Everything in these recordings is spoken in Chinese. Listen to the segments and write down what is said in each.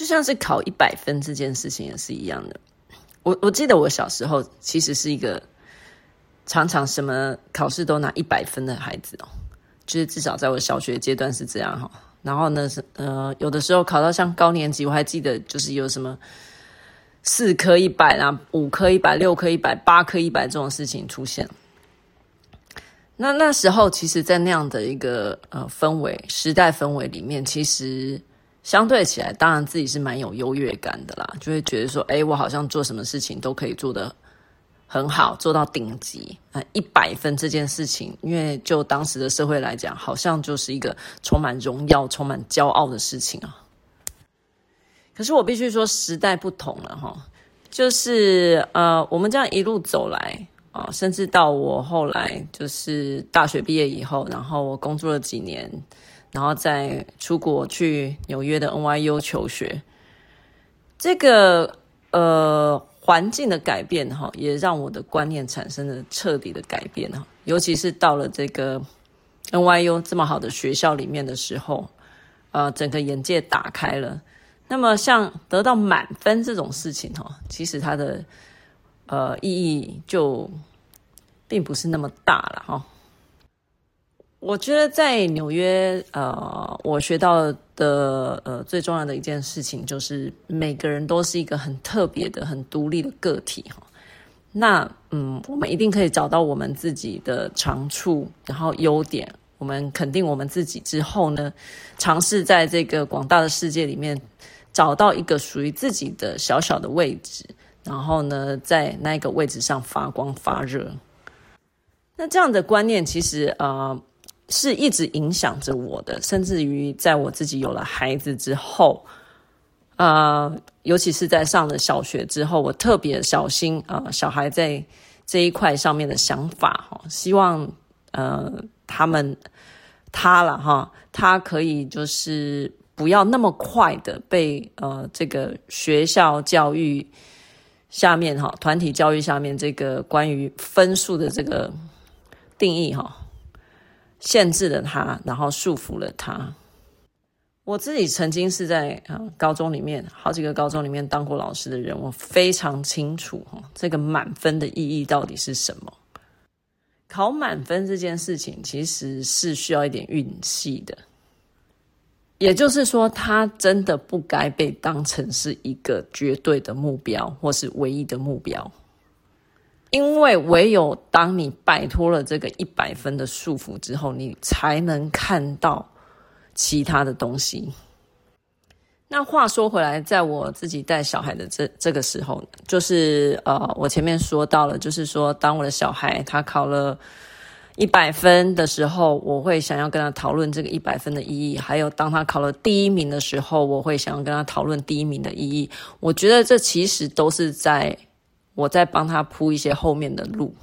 就像是考一百分这件事情也是一样的。我我记得我小时候其实是一个常常什么考试都拿一百分的孩子哦，就是至少在我小学阶段是这样哈。然后呢是呃有的时候考到像高年级，我还记得就是有什么四科一百啊，五科一百，六科一百，八科一百这种事情出现。那那时候其实，在那样的一个呃氛围、时代氛围里面，其实。相对起来，当然自己是蛮有优越感的啦，就会觉得说，哎，我好像做什么事情都可以做得很好，做到顶级，啊，一百分这件事情，因为就当时的社会来讲，好像就是一个充满荣耀、充满骄傲的事情啊。可是我必须说，时代不同了哈，就是呃，我们这样一路走来啊，甚至到我后来就是大学毕业以后，然后我工作了几年。然后再出国去纽约的 NYU 求学，这个呃环境的改变哈，也让我的观念产生了彻底的改变哈。尤其是到了这个 NYU 这么好的学校里面的时候，呃，整个眼界打开了。那么像得到满分这种事情哈，其实它的呃意义就并不是那么大了哈。我觉得在纽约，呃，我学到的呃最重要的一件事情就是每个人都是一个很特别的、很独立的个体哈。那嗯，我们一定可以找到我们自己的长处，然后优点，我们肯定我们自己之后呢，尝试在这个广大的世界里面找到一个属于自己的小小的位置，然后呢，在那个位置上发光发热。那这样的观念其实呃。是一直影响着我的，甚至于在我自己有了孩子之后，呃，尤其是在上了小学之后，我特别小心啊，呃，小孩在这一块上面的想法哈，希望呃他们他了哈，他可以就是不要那么快的被呃这个学校教育下面哈，团体教育下面这个关于分数的这个定义哈。限制了他，然后束缚了他。我自己曾经是在啊高中里面，好几个高中里面当过老师的人，我非常清楚哈，这个满分的意义到底是什么。考满分这件事情其实是需要一点运气的，也就是说，他真的不该被当成是一个绝对的目标，或是唯一的目标。因为唯有当你摆脱了这个一百分的束缚之后，你才能看到其他的东西。那话说回来，在我自己带小孩的这这个时候，就是呃，我前面说到了，就是说，当我的小孩他考了一百分的时候，我会想要跟他讨论这个一百分的意义；还有当他考了第一名的时候，我会想要跟他讨论第一名的意义。我觉得这其实都是在。我在帮他铺一些后面的路。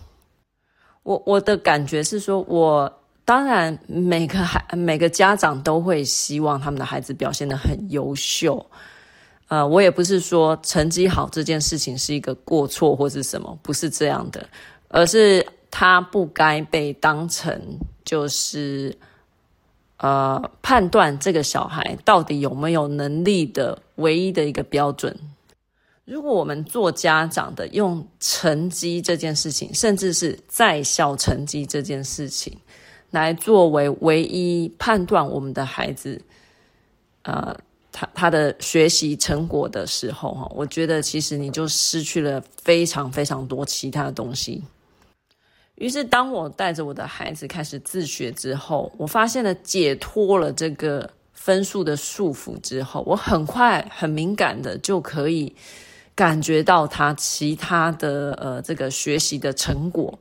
我我的感觉是说，我当然每个孩每个家长都会希望他们的孩子表现得很优秀。呃，我也不是说成绩好这件事情是一个过错或是什么，不是这样的，而是他不该被当成就是呃判断这个小孩到底有没有能力的唯一的一个标准。如果我们做家长的用成绩这件事情，甚至是在校成绩这件事情，来作为唯一判断我们的孩子，呃，他他的学习成果的时候，哈，我觉得其实你就失去了非常非常多其他的东西。于是，当我带着我的孩子开始自学之后，我发现了解脱了这个分数的束缚之后，我很快很敏感的就可以。感觉到他其他的呃这个学习的成果，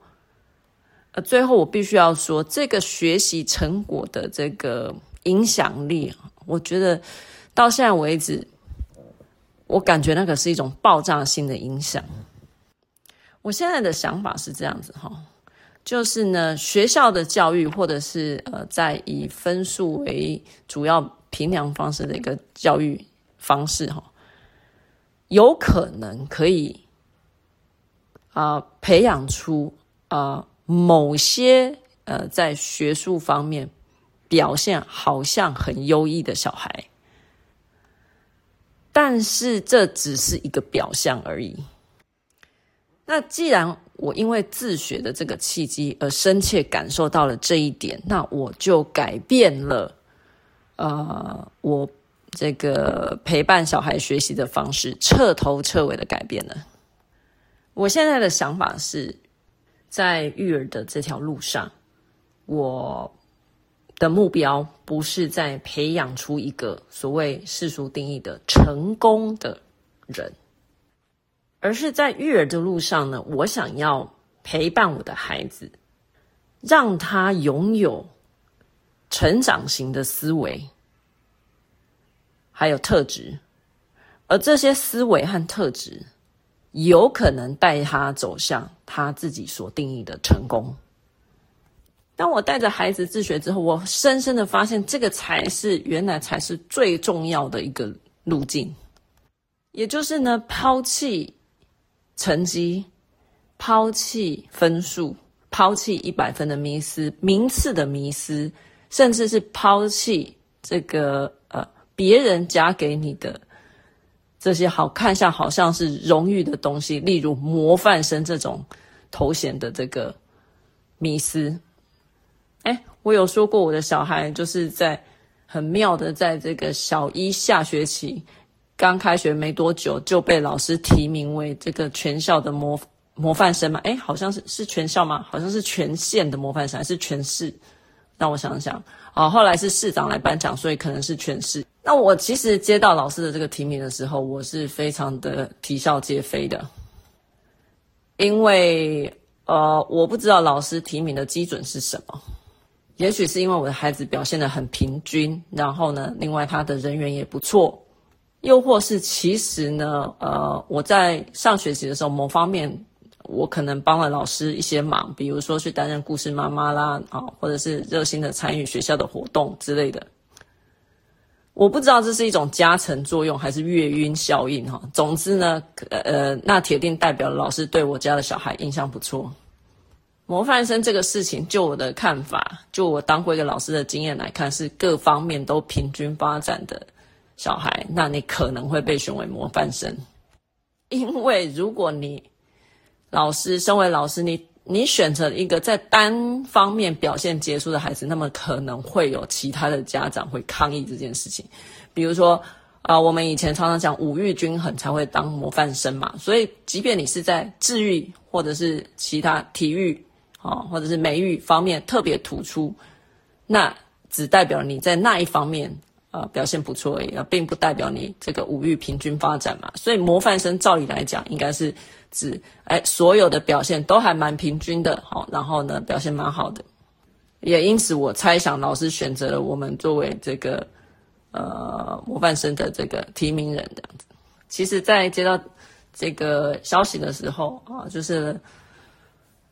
呃，最后我必须要说，这个学习成果的这个影响力，我觉得到现在为止，我感觉那个是一种爆炸性的影响。我现在的想法是这样子哈，就是呢，学校的教育或者是呃，在以分数为主要评量方式的一个教育方式哈。有可能可以啊、培养出啊、某些呃在学术方面表现好像很优异的小孩，但是这只是一个表象而已。那既然我因为自学的这个契机而深切感受到了这一点，那我就改变了，呃，我这个陪伴小孩学习的方式，彻头彻尾的改变了。我现在的想法是，在育儿的这条路上，我的目标不是在培养出一个所谓世俗定义的成功的人。而是在育儿的路上呢，我想要陪伴我的孩子，让他拥有成长型的思维，还有特质，而这些思维和特质有可能带他走向他自己所定义的成功。当我带着孩子自学之后，我深深的发现，这个才是原来才是最重要的一个路径，也就是呢，抛弃。成绩，抛弃分数，抛弃一百分的迷思，名次的迷思，甚至是抛弃这个别人加给你的这些好看像好像是荣誉的东西，例如模范生这种头衔的这个迷思。哎，我有说过我的小孩就是在很妙的，在这个小一下学期。刚开学没多久就被老师提名为这个全校的模模范生嘛？诶，好像是是全校吗？好像是全县的模范生还是全市？让我想想，哦，后来是市长来颁奖，所以可能是全市。那我其实接到老师的这个提名的时候，我是非常的啼笑皆非的，因为呃，我不知道老师提名的基准是什么，也许是因为我的孩子表现得很平均，然后呢，另外他的人缘也不错。又或是其实呢，呃，我在上学期的时候，某方面我可能帮了老师一些忙，比如说去担任故事妈妈啦，啊，或者是热心的参与学校的活动之类的。我不知道这是一种加成作用还是月晕效应哈。总之呢，呃，那铁定代表老师对我家的小孩印象不错。模范生这个事情，就我的看法，就我当过一个老师的经验来看，是各方面都平均发展的。小孩，那你可能会被选为模范生，因为如果你老师身为老师，你你选择一个在单方面表现杰出的孩子，那么可能会有其他的家长会抗议这件事情。比如说啊、我们以前常常讲五育均衡才会当模范生嘛，所以即便你是在智育或者是其他体育啊、哦，或者是美育方面特别突出，那只代表你在那一方面。呃，表现不错而已，并不代表你这个五育平均发展嘛。所以模范生照理来讲，应该是指哎，所有的表现都还蛮平均的，好，然后呢，表现蛮好的。也因此，我猜想老师选择了我们作为这个呃模范生的这个提名人这样子。其实，在接到这个消息的时候啊，就是。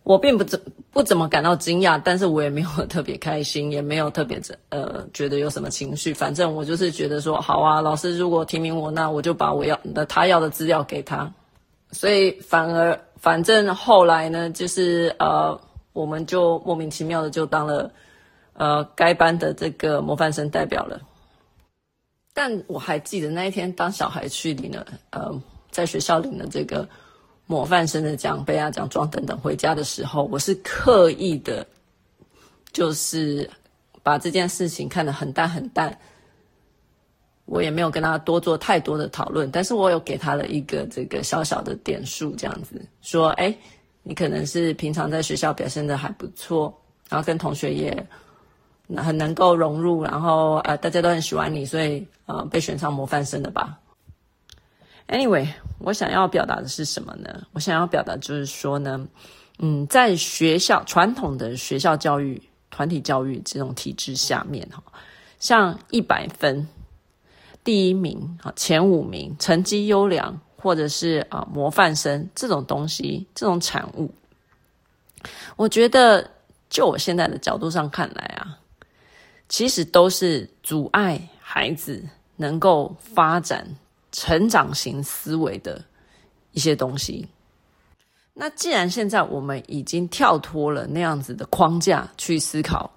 我并不怎不怎么感到惊讶，但是我也没有特别开心，也没有特别呃觉得有什么情绪。反正我就是觉得说，好啊，老师如果提名我，那我就把我要的他要的资料给他。所以反而反正后来呢，就是呃，我们就莫名其妙的就当了呃该班的这个模范生代表了。但我还记得那一天，当小孩去领了呃，在学校领了这个。模范生的奖杯啊、奖状等等，回家的时候，我是刻意的，就是把这件事情看得很淡很淡。我也没有跟他多做太多的讨论，但是我有给他了一个这个小小的点数，这样子说：哎，你可能是平常在学校表现的还不错，然后跟同学也很能够融入，然后呃大家都很喜欢你，所以呃被选上模范生的吧。Anyway，我想要表达的是什么呢？我想要表达就是说呢，嗯，在学校传统的学校教育、团体教育这种体制下面，哈，像一百分、第一名、前五名、成绩优良，或者是啊模范生这种东西、这种产物，我觉得就我现在的角度上看来啊，其实都是阻碍孩子能够发展。成长型思维的一些东西。那既然现在我们已经跳脱了那样子的框架去思考，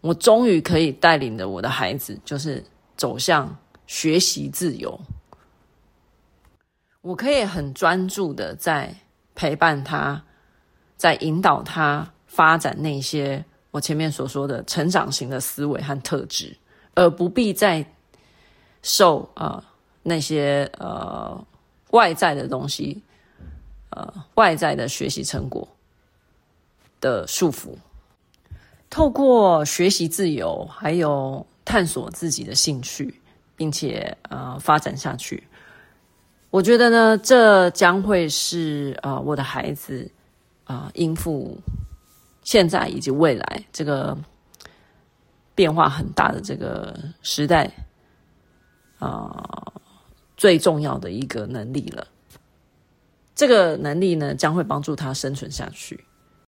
我终于可以带领着我的孩子，就是走向学习自由。我可以很专注的在陪伴他，在引导他发展那些我前面所说的成长型的思维和特质，而不必再受啊、那些呃外在的东西，呃外在的学习成果的束缚。透过学习自由，还有探索自己的兴趣，并且呃发展下去，我觉得呢，这将会是呃我的孩子啊、应付现在以及未来这个变化很大的这个时代啊、最重要的一个能力了。这个能力呢，将会帮助他生存下去。